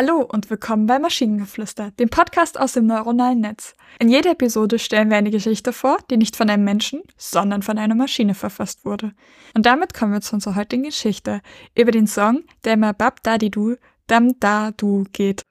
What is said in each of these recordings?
Hallo und willkommen bei Maschinengeflüster, dem Podcast aus dem neuronalen Netz. In jeder Episode stellen wir eine Geschichte vor, die nicht von einem Menschen, sondern von einer Maschine verfasst wurde. Und damit kommen wir zu unserer heutigen Geschichte über den Song, der immer Bab Dadi Du, Dam Da Du geht.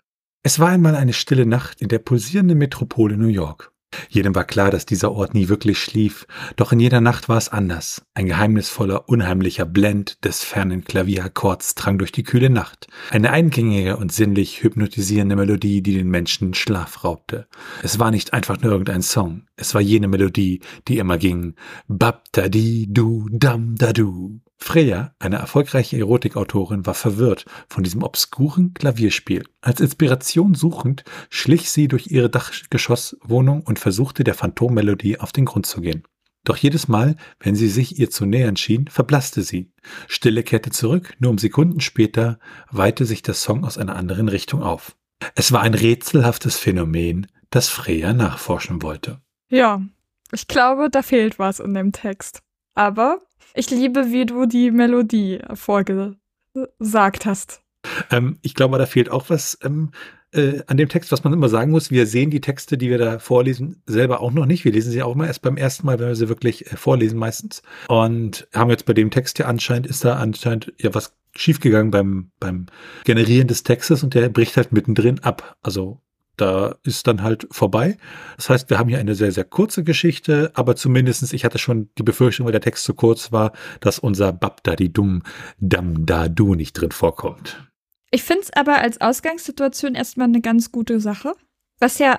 Es war einmal eine stille Nacht in der pulsierenden Metropole New York. Jedem war klar, dass dieser Ort nie wirklich schlief, doch in jeder Nacht war es anders. Ein geheimnisvoller, unheimlicher Blend des fernen Klavierakkords drang durch die kühle Nacht. Eine eingängige und sinnlich hypnotisierende Melodie, die den Menschen Schlaf raubte. Es war nicht einfach nur irgendein Song, es war jene Melodie, die immer ging Bab da di du dam da du. Freya, eine erfolgreiche Erotikautorin, war verwirrt von diesem obskuren Klavierspiel. Als Inspiration suchend schlich sie durch ihre Dachgeschosswohnung und versuchte der Phantommelodie auf den Grund zu gehen. Doch jedes Mal, wenn sie sich ihr zu nähern schien, verblasste sie. Stille kehrte zurück, nur um Sekunden später weihte sich der Song aus einer anderen Richtung auf. Es war ein rätselhaftes Phänomen, das Freya nachforschen wollte. Ja, ich glaube, da fehlt was in dem Text. Aber ich liebe, wie du die Melodie vorgesagt hast. Ähm, ich glaube, da fehlt auch was ähm, äh, an dem Text, was man immer sagen muss. Wir sehen die Texte, die wir da vorlesen, selber auch noch nicht. Wir lesen sie auch immer erst beim ersten Mal, wenn wir sie wirklich äh, vorlesen meistens. Und haben jetzt bei dem Text ja anscheinend, ist da anscheinend ja was schiefgegangen beim, beim Generieren des Textes und der bricht halt mittendrin ab. Also da ist dann halt vorbei. Das heißt, wir haben hier eine sehr, sehr kurze Geschichte, aber zumindestens, ich hatte schon die Befürchtung, weil der Text zu kurz war, dass unser Babdadi-Dum Dam Da Du nicht drin vorkommt. Ich finde es aber als Ausgangssituation erstmal eine ganz gute Sache. Was ja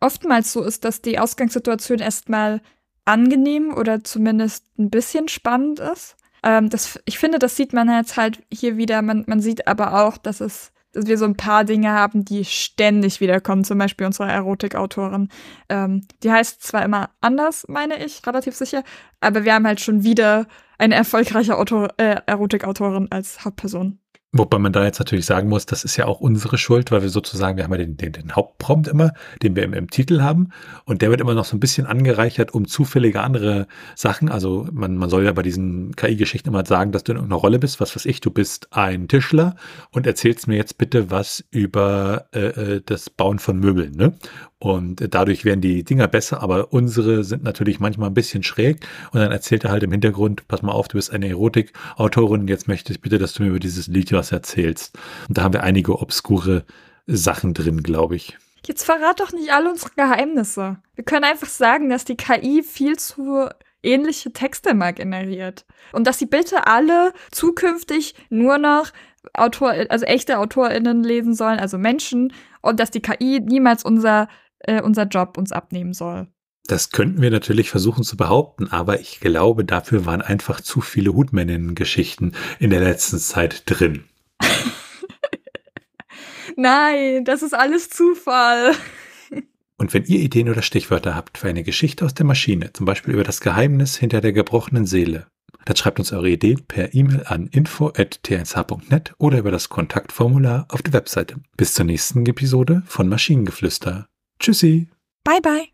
oftmals so ist, dass die Ausgangssituation erstmal angenehm oder zumindest ein bisschen spannend ist. Ähm, das, ich finde, das sieht man jetzt halt hier wieder. Man, man sieht aber auch, dass es dass wir so ein paar Dinge haben, die ständig wiederkommen. Zum Beispiel unsere Erotikautorin. Ähm, die heißt zwar immer anders, meine ich, relativ sicher, aber wir haben halt schon wieder eine erfolgreiche Autor äh, Erotikautorin als Hauptperson. Wobei man da jetzt natürlich sagen muss, das ist ja auch unsere Schuld, weil wir sozusagen, wir haben ja den, den, den Hauptprompt immer, den wir im, im, Titel haben und der wird immer noch so ein bisschen angereichert um zufällige andere Sachen. Also man, man soll ja bei diesen KI-Geschichten immer sagen, dass du in irgendeiner Rolle bist, was weiß ich, du bist ein Tischler und erzählst mir jetzt bitte was über äh, äh das Bauen von Möbeln. Ne? Und dadurch werden die Dinger besser, aber unsere sind natürlich manchmal ein bisschen schräg. Und dann erzählt er halt im Hintergrund, pass mal auf, du bist eine Erotikautorin, jetzt möchte ich bitte, dass du mir über dieses Lied was erzählst. Und da haben wir einige obskure Sachen drin, glaube ich. Jetzt verrat doch nicht alle unsere Geheimnisse. Wir können einfach sagen, dass die KI viel zu ähnliche Texte mal generiert. Und dass sie bitte alle zukünftig nur noch Autor, also echte AutorInnen lesen sollen, also Menschen, und dass die KI niemals unser äh, unser Job uns abnehmen soll. Das könnten wir natürlich versuchen zu behaupten, aber ich glaube, dafür waren einfach zu viele Hutmänninnen-Geschichten in der letzten Zeit drin. Nein, das ist alles Zufall. Und wenn ihr Ideen oder Stichwörter habt für eine Geschichte aus der Maschine, zum Beispiel über das Geheimnis hinter der gebrochenen Seele, dann schreibt uns eure Ideen per E-Mail an info.tnsh.net oder über das Kontaktformular auf der Webseite. Bis zur nächsten Episode von Maschinengeflüster. Tschüssi. Bye bye.